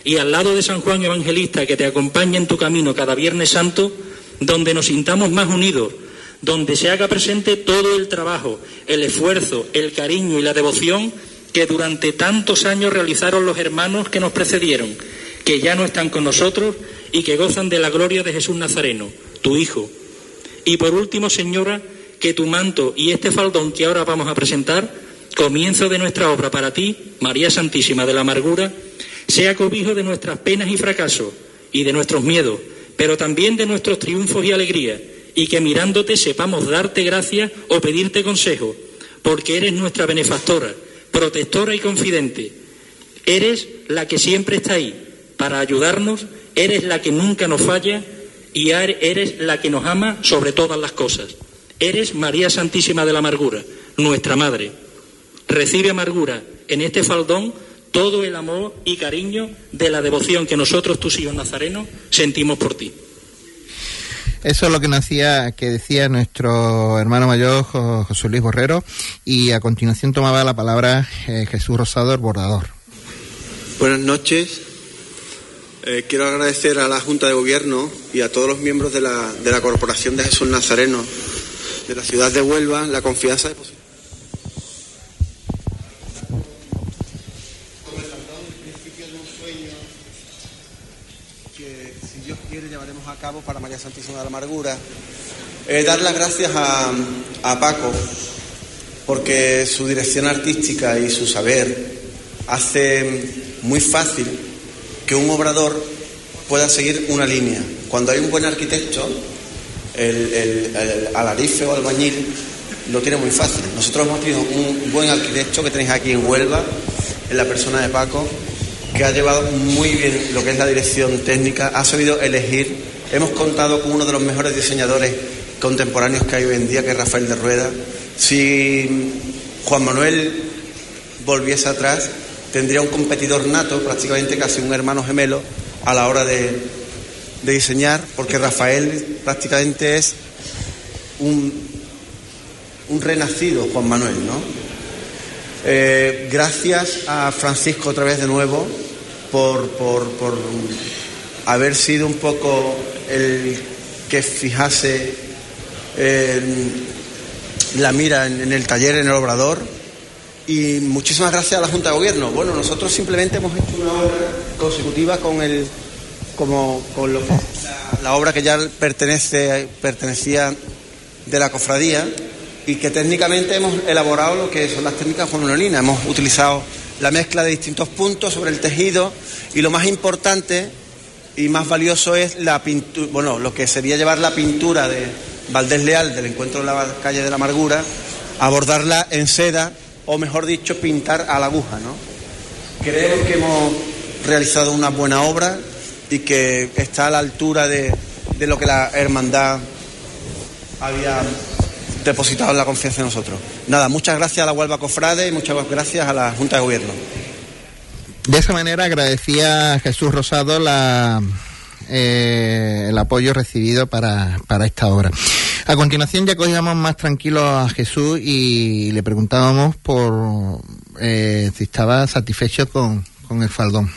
y al lado de San Juan Evangelista que te acompaña en tu camino cada Viernes Santo, donde nos sintamos más unidos, donde se haga presente todo el trabajo, el esfuerzo, el cariño y la devoción que durante tantos años realizaron los hermanos que nos precedieron, que ya no están con nosotros y que gozan de la gloria de Jesús Nazareno, tu Hijo. Y por último, Señora, que tu manto y este faldón que ahora vamos a presentar, comienzo de nuestra obra para ti, María Santísima de la Amargura, sea cobijo de nuestras penas y fracasos y de nuestros miedos, pero también de nuestros triunfos y alegrías, y que mirándote sepamos darte gracias o pedirte consejo, porque eres nuestra benefactora, protectora y confidente. Eres la que siempre está ahí para ayudarnos, eres la que nunca nos falla y eres la que nos ama sobre todas las cosas. Eres María Santísima de la Amargura, nuestra Madre. Recibe amargura en este faldón todo el amor y cariño de la devoción que nosotros, tus hijos nazarenos, sentimos por ti. Eso es lo que, nacía, que decía nuestro hermano mayor José Luis Borrero y a continuación tomaba la palabra eh, Jesús Rosado, el bordador. Buenas noches. Eh, quiero agradecer a la Junta de Gobierno y a todos los miembros de la, de la Corporación de Jesús Nazareno de la ciudad de Huelva la confianza de cabo para María Santísima de la Amargura. Eh, dar las gracias a, a Paco porque su dirección artística y su saber hace muy fácil que un obrador pueda seguir una línea. Cuando hay un buen arquitecto, el, el, el alarife o albañil lo tiene muy fácil. Nosotros hemos tenido un buen arquitecto que tenéis aquí en Huelva, en la persona de Paco, que ha llevado muy bien lo que es la dirección técnica, ha sabido elegir. Hemos contado con uno de los mejores diseñadores contemporáneos que hay hoy en día, que es Rafael de Rueda. Si Juan Manuel volviese atrás, tendría un competidor nato, prácticamente casi un hermano gemelo, a la hora de, de diseñar, porque Rafael prácticamente es un, un renacido Juan Manuel, ¿no? Eh, gracias a Francisco otra vez de nuevo por, por, por, haber sido un poco el que fijase la mira en, el taller, en el obrador. Y muchísimas gracias a la Junta de Gobierno. Bueno, nosotros simplemente hemos hecho una obra consecutiva con el como con lo que, la, la obra que ya pertenece, pertenecía de la cofradía y que técnicamente hemos elaborado lo que son las técnicas juanolinas. Hemos utilizado la mezcla de distintos puntos sobre el tejido y lo más importante y más valioso es la pintura, bueno, lo que sería llevar la pintura de Valdés Leal del encuentro en la calle de la amargura, abordarla en seda o mejor dicho pintar a la aguja, ¿no? Creo que hemos realizado una buena obra y que está a la altura de, de lo que la hermandad había depositado la confianza en nosotros. Nada, muchas gracias a la Huelva Cofrade y muchas gracias a la Junta de Gobierno. De esa manera agradecía a Jesús Rosado eh, el apoyo recibido para, para esta obra. A continuación ya cogíamos más tranquilos a Jesús y le preguntábamos por eh, si estaba satisfecho con, con el faldón.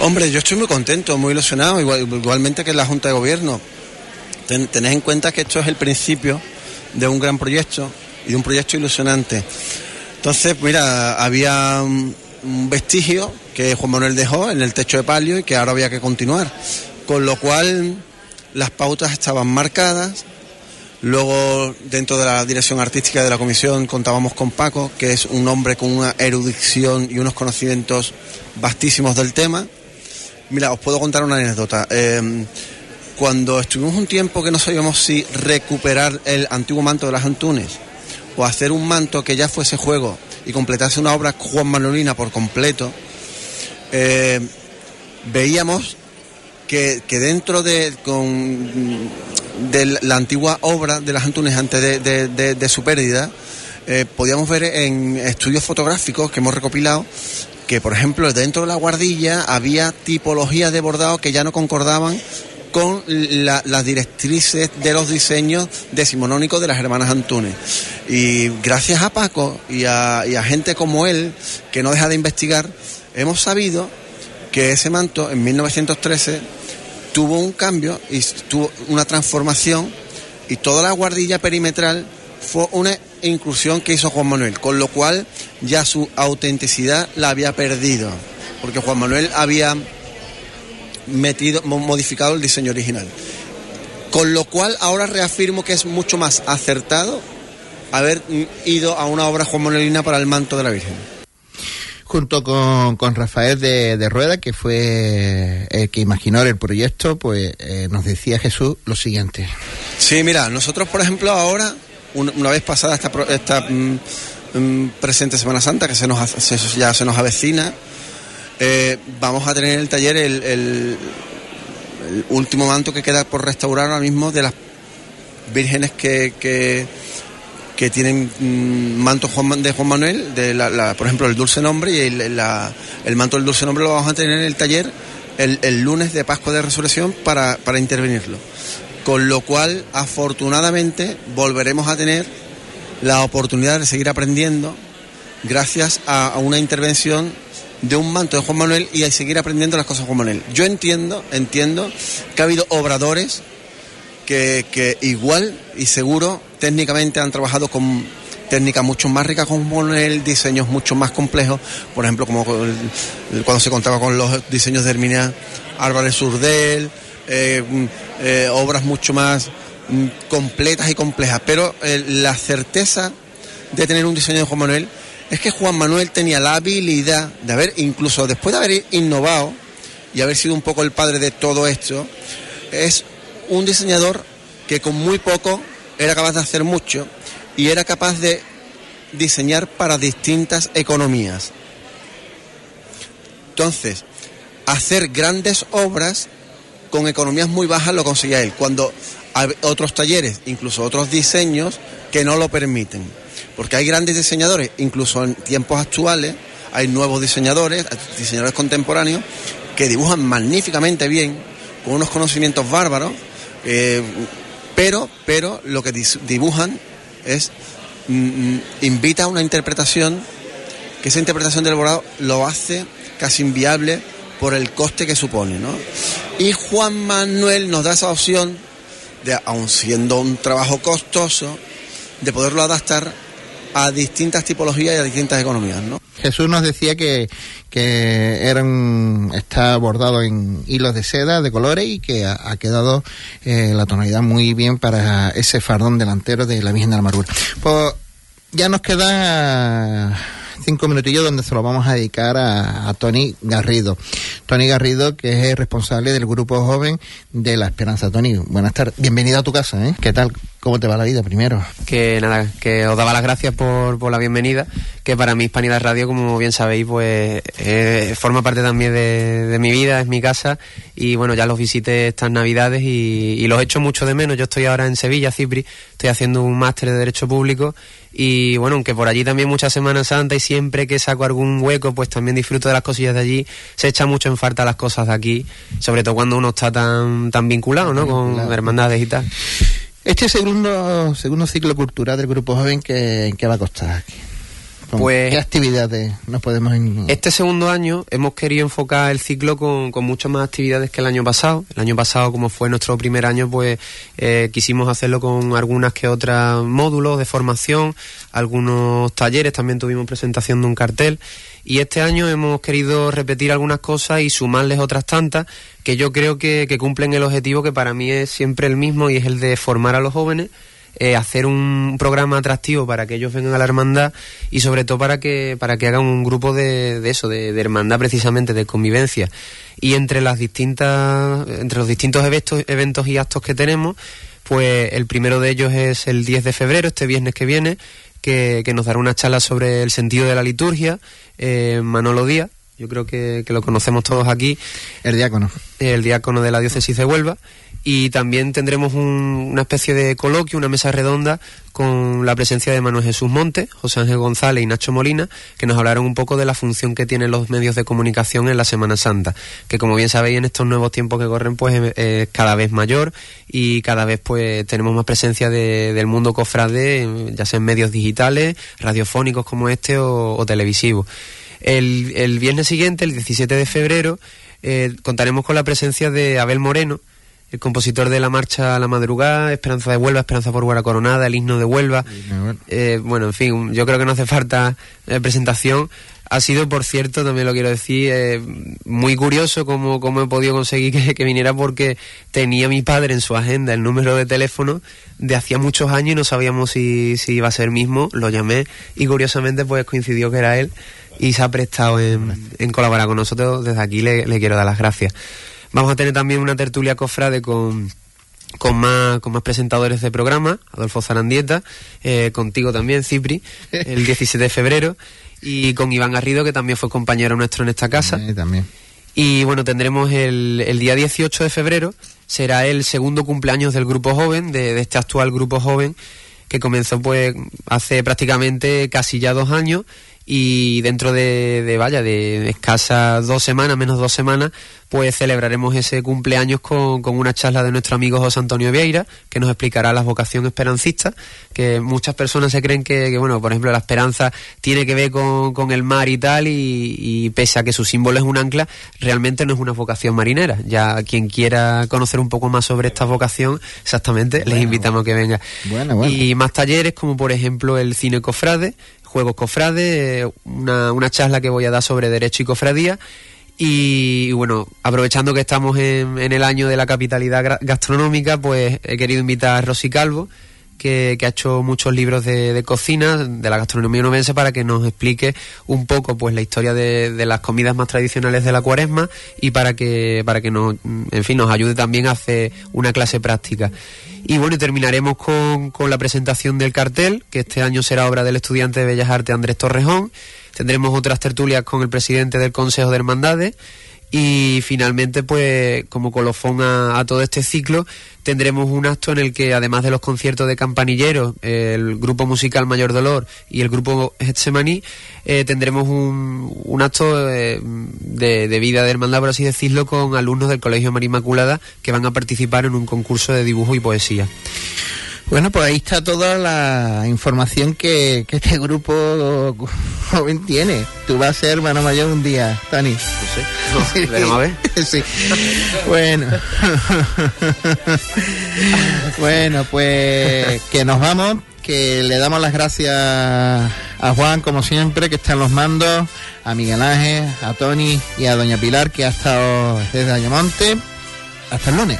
Hombre, yo estoy muy contento, muy ilusionado, igual, igualmente que la Junta de Gobierno. Ten, tened en cuenta que esto es el principio de un gran proyecto y de un proyecto ilusionante. Entonces, mira, había un, vestigio que Juan Manuel dejó en el techo de palio y que ahora había que continuar. Con lo cual, las pautas estaban marcadas. Luego, dentro de la dirección artística de la comisión, contábamos con Paco, que es un hombre con una erudición y unos conocimientos vastísimos del tema. Mira, os puedo contar una anécdota. Eh, cuando estuvimos un tiempo que no sabíamos si recuperar el antiguo manto de las Antunes o hacer un manto que ya fuese juego y completase una obra Juan Manolina por completo, eh, veíamos que, que, dentro de, con, de la antigua obra de las Antunes antes de, de, su pérdida, eh, podíamos ver en estudios fotográficos que hemos recopilado que, por ejemplo, dentro de la guardilla había tipologías de bordado que ya no concordaban con la, las directrices de los diseños decimonónicos de las hermanas Antunes. Y gracias a Paco y a, gente como él, que no deja de investigar, hemos sabido que ese manto en 1913 tuvo un cambio y tuvo una transformación y toda la guardilla perimetral fue una inclusión que hizo Juan Manuel, con lo cual ya su autenticidad la había perdido, porque Juan Manuel había metido, modificado el diseño original. Con lo cual ahora reafirmo que es mucho más acertado haber ido a una obra Juan Monelina para el manto de la Virgen. Junto con, con Rafael de, de, Rueda, que fue el que imaginó el proyecto, pues eh, nos decía Jesús lo siguiente. Sí, mira, nosotros por ejemplo ahora, una, una vez pasada esta, esta mmm, presente Semana Santa, que se nos, se, ya se nos avecina, eh, vamos a tener en el taller el, el, el, último manto que queda por restaurar ahora mismo de las vírgenes que, que, que tienen mm, manto Juan- de Juan Manuel, de la, por ejemplo el dulce nombre y el, la- el manto del dulce nombre lo vamos a tener en el taller el, el lunes de Pascua de Resurrección para, para intervenirlo. Con lo cual, afortunadamente, volveremos a tener la oportunidad de seguir aprendiendo gracias a, a una intervención de un manto de Juan Manuel y a seguir aprendiendo las cosas de Juan Manuel. Yo entiendo, entiendo que ha habido obradores que, que igual y seguro técnicamente han trabajado con técnicas mucho más ricas con Manuel, diseños mucho más complejos, por ejemplo, como el- el- cuando se contaba con los diseños de Herminia Álvarez Surdel, eh, mm, eh, obras mucho más mm, completas y complejas, pero eh, la certeza de tener un diseño de Juan Manuel es que Juan Manuel tenía la habilidad de haber, incluso después de haber innovado y haber sido un poco el padre de todo esto, es un diseñador que con muy poco era capaz de hacer mucho y era capaz de diseñar para distintas economías. Entonces, hacer grandes obras con economías muy bajas lo conseguía él, cuando hay otros talleres, incluso otros diseños, que no lo permiten. Porque hay grandes diseñadores, incluso en tiempos actuales, hay nuevos diseñadores, diseñadores contemporáneos, que dibujan magníficamente bien, con unos conocimientos bárbaros, eh, pero, pero lo que dibujan es, mm, mm, invita a una interpretación, que esa interpretación del borrado lo hace casi inviable por el coste que supone, ¿no? Y Juan Manuel nos da esa opción de, aun siendo un trabajo costoso, de poderlo adaptar a distintas tipologías y a distintas economías, ¿no? Jesús nos decía que, que eran, está bordado en hilos de seda de colores y que ha, quedado eh, la tonalidad muy bien para ese fardón delantero de la Virgen de la Amargura. Pues ya nos quedan cinco minutillos donde se lo vamos a dedicar a, Tony Garrido. Tony Garrido, que es el responsable del grupo joven de La Esperanza. Tony, buenas tardes. Bienvenido a tu casa, ¿eh? ¿Qué tal? ¿Cómo te va la vida primero? que nada, que os daba las gracias por, por la bienvenida, que para mí Hispanidad Radio, como bien sabéis, pues eh, forma parte también de, de mi vida, es mi casa, y bueno, ya los visité estas navidades y, y los echo mucho de menos. Yo estoy ahora en Sevilla, Cipri, estoy haciendo un máster de Derecho Público, y bueno, aunque por allí también mucha Semana Santa y siempre que saco algún hueco, pues también disfruto de las cosillas de allí, se echa mucho en falta las cosas de aquí, sobre todo cuando uno está tan, tan vinculado, ¿no? Con hermandades y tal. Este segundo, segundo ciclo cultural del grupo joven, ¿qué, qué va a costar aquí? ¿Con Pues- ¿Qué actividades nos podemos... Este segundo año hemos querido enfocar el ciclo con, con muchas más actividades que el año pasado. El año pasado, como fue nuestro primer año, pues eh, quisimos hacerlo con algunas que otras módulos de formación, algunos talleres, también tuvimos presentación de un cartel. Y este año hemos querido repetir algunas cosas y sumarles otras tantas que yo creo que, que cumplen el objetivo que para mí es siempre el mismo y es el de formar a los jóvenes eh, hacer un programa atractivo para que ellos vengan a la hermandad y sobre todo para que para que hagan un grupo de, de eso de, de hermandad precisamente de convivencia. Y entre las distintas entre los distintos eventos eventos y actos que tenemos pues el primero de ellos es el 10 de febrero este viernes que viene que, que nos dará una charla sobre el sentido de la liturgia eh, Manolo Díaz yo creo que, que lo conocemos todos aquí. El diácono. el diácono de la diócesis de Huelva y también tendremos un- una especie de coloquio, una mesa redonda con la presencia de Manuel Jesús Monte, José Ángel González y Nacho Molina, que nos hablaron un poco de la función que tienen los medios de comunicación en la Semana Santa, que como bien sabéis en estos nuevos tiempos que corren pues es, cada vez mayor y cada vez pues tenemos más presencia de- del mundo cofrade, ya sea en medios digitales, radiofónicos como este o, o televisivos. El, el viernes siguiente, el 17 de febrero, eh, contaremos con la presencia de Abel Moreno, el compositor de la marcha a la madrugada, Esperanza de Huelva, Esperanza por Huelva Coronada, el himno de Huelva. Eh, bueno, en fin, yo creo que no hace falta eh, presentación. Ha sido, por cierto, también lo quiero decir, eh, muy curioso cómo, cómo he podido conseguir que, que viniera porque tenía mi padre en su agenda el número de teléfono de hacía muchos años y no sabíamos si, si iba a ser mismo. Lo llamé y curiosamente pues coincidió que era él y se ha prestado en, en colaborar con nosotros. Desde aquí le, le quiero dar las gracias. Vamos a tener también una tertulia cofrade con, con más, con más presentadores de programa, Adolfo Zarandieta, eh, contigo también, Cipri, el 17 de febrero, y con Iván Garrido, que también fue compañero nuestro en esta casa. También. Y bueno, tendremos el, el día 18 de febrero será el segundo cumpleaños del grupo joven, de, de este actual grupo joven, que comenzó pues hace prácticamente casi ya dos años y dentro de, de, vaya, de escasas dos semanas, menos dos semanas, pues celebraremos ese cumpleaños con, con, una charla de nuestro amigo José Antonio Vieira, que nos explicará la vocación esperancista, que muchas personas se creen que, que bueno, por ejemplo, la esperanza tiene que ver con, con el mar y tal, y, y, pese a que su símbolo es un ancla, realmente no es una vocación marinera. Ya quien quiera conocer un poco más sobre esta vocación, exactamente, bueno, les invitamos a que venga. Bueno, bueno. Y más talleres, como por ejemplo el cine cofrade, Juegos Cofrades, una, una, charla que voy a dar sobre Derecho y Cofradía. Y, bueno, aprovechando que estamos en, en, el año de la capitalidad gastronómica, pues he querido invitar a Rosy Calvo, que, ha hecho muchos libros de, de, cocina, de la gastronomía novense, para que nos explique un poco pues la historia de, las comidas más tradicionales de la cuaresma y para que, para que nos, en fin, nos ayude también a hacer una clase práctica. Y bueno, terminaremos con, con, la presentación del cartel, que este año será obra del estudiante de Bellas Artes Andrés Torrejón. Tendremos otras tertulias con el presidente del Consejo de Hermandades. Y finalmente, pues, como colofón a, todo este ciclo, tendremos un acto en el que, además de los conciertos de campanilleros, el grupo musical Mayor Dolor y el grupo Getsemaní, eh, tendremos un, un acto eh, de, de, vida de hermandad, por así decirlo, con alumnos del Colegio María Inmaculada que van a participar en un concurso de dibujo y poesía. Bueno, pues ahí está toda la información que, que, este grupo joven tiene. Tú vas a ser hermano mayor un día, Tani. No sé. No, veremos a ver. sí. Bueno. bueno, pues que nos vamos, que le damos las gracias a Juan, como siempre, que está en los mandos, a Miguel Ángel, a Tony y a Doña Pilar, que ha estado desde Ayamonte. Hasta el lunes.